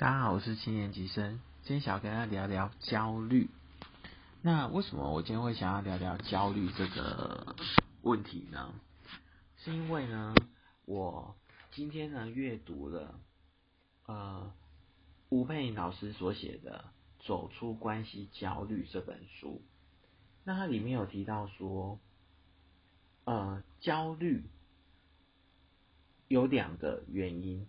大家好，我是七年级生，今天想要跟大家聊聊焦虑。那为什么我今天会想要聊聊焦虑这个问题呢？是因为呢，我今天呢阅读了呃吴佩颖老师所写的《走出关系焦虑》这本书。那它里面有提到说，呃，焦虑有两个原因。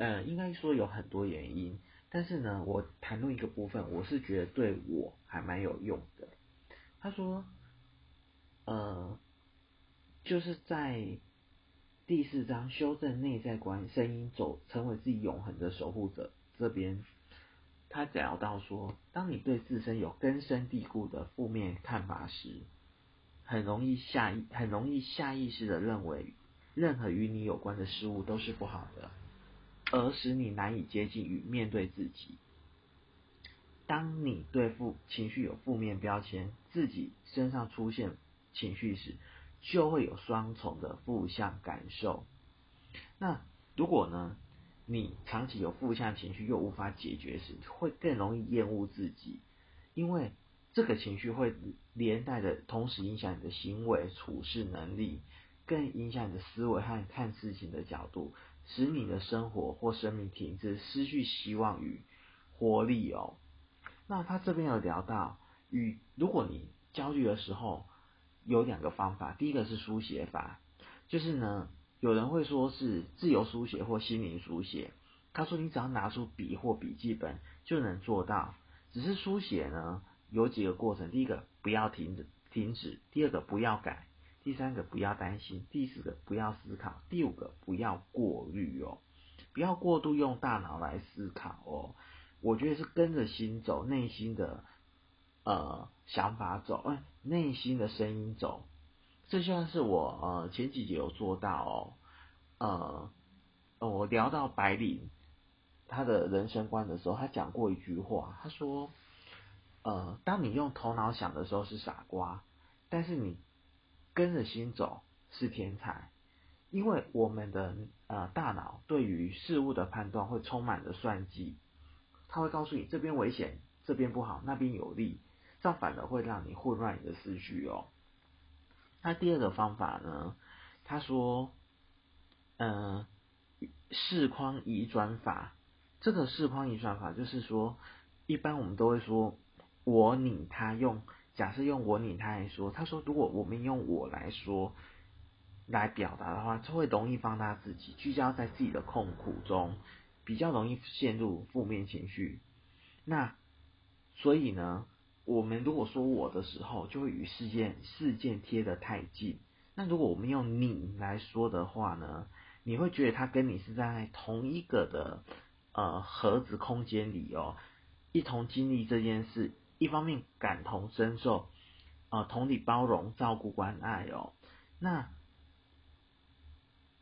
呃，应该说有很多原因，但是呢，我谈论一个部分，我是觉得对我还蛮有用的。他说，呃，就是在第四章修正内在观声音，走成为自己永恒的守护者这边，他聊到说，当你对自身有根深蒂固的负面看法时，很容易下意很容易下意识的认为，任何与你有关的事物都是不好的。而使你难以接近与面对自己。当你对负情绪有负面标签，自己身上出现情绪时，就会有双重的负向感受。那如果呢，你长期有负向情绪又无法解决时，会更容易厌恶自己，因为这个情绪会连带的同时影响你的行为处事能力，更影响你的思维和看事情的角度。使你的生活或生命停滞，失去希望与活力哦。那他这边有聊到，与如果你焦虑的时候，有两个方法。第一个是书写法，就是呢，有人会说是自由书写或心灵书写。他说你只要拿出笔或笔记本就能做到。只是书写呢，有几个过程。第一个不要停止停止，第二个不要改。第三个不要担心，第四个不要思考，第五个不要过滤哦，不要过度用大脑来思考哦。我觉得是跟着心走，内心的呃想法走，哎，内心的声音走。这像是我呃前几节有做到哦，呃，我聊到白领他的人生观的时候，他讲过一句话，他说，呃，当你用头脑想的时候是傻瓜，但是你。跟着心走是天才，因为我们的呃大脑对于事物的判断会充满着算计，他会告诉你这边危险，这边不好，那边有利，这样反而会让你混乱你的思绪哦。那第二个方法呢？他说，嗯，视框移转法，这个视框移转法就是说，一般我们都会说我你他用。假设用我你他来说，他说如果我们用我来说来表达的话，就会容易放大自己，聚焦在自己的痛苦中，比较容易陷入负面情绪。那所以呢，我们如果说我的时候，就会与事件事件贴得太近。那如果我们用你来说的话呢，你会觉得他跟你是在同一个的呃盒子空间里哦，一同经历这件事。一方面感同身受，啊，同理包容、照顾、关爱哦。那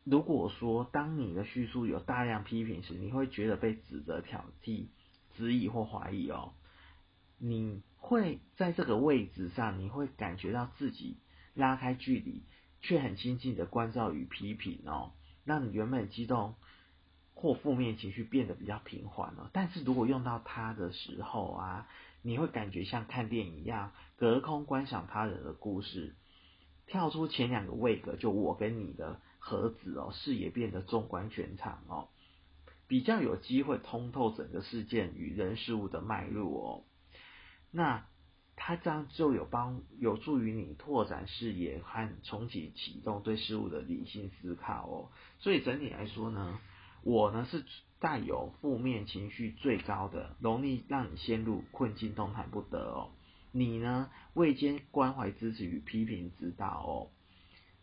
如果说当你的叙述有大量批评时，你会觉得被指责、挑剔、质疑或怀疑哦。你会在这个位置上，你会感觉到自己拉开距离，却很亲近的关照与批评哦，让你原本激动或负面情绪变得比较平缓了。但是如果用到它的时候啊。你会感觉像看电影一样，隔空观赏他人的故事，跳出前两个位格，就我跟你的盒子哦，视野变得纵观全场哦，比较有机会通透整个事件与人事物的脉络哦。那他这样就有帮有助于你拓展视野和重启启动对事物的理性思考哦。所以整体来说呢，我呢是。带有负面情绪最高的，容易让你陷入困境，动弹不得哦。你呢，未兼关怀、支持与批评指导哦，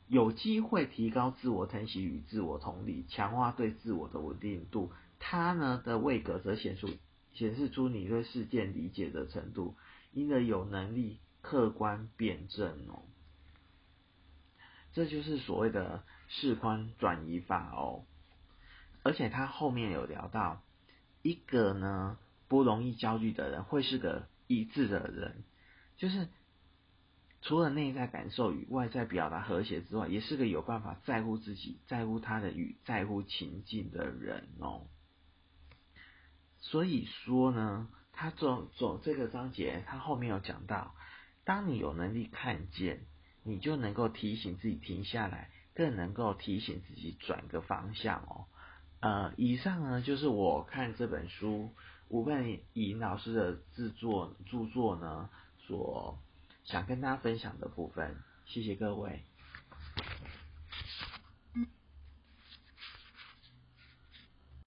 有机会提高自我疼惜与自我同理，强化对自我的稳定度。它呢的位格则显出显示出你对事件理解的程度，因而有能力客观辩证哦。这就是所谓的视宽转移法哦。而且他后面有聊到，一个呢不容易焦虑的人会是个一致的人，就是除了内在感受与外在表达和谐之外，也是个有办法在乎自己、在乎他的与在乎情境的人哦。所以说呢，他走走这个章节，他后面有讲到，当你有能力看见，你就能够提醒自己停下来，更能够提醒自己转个方向哦。呃，以上呢就是我看这本书吴佩颖老师的制作著作呢所想跟大家分享的部分，谢谢各位。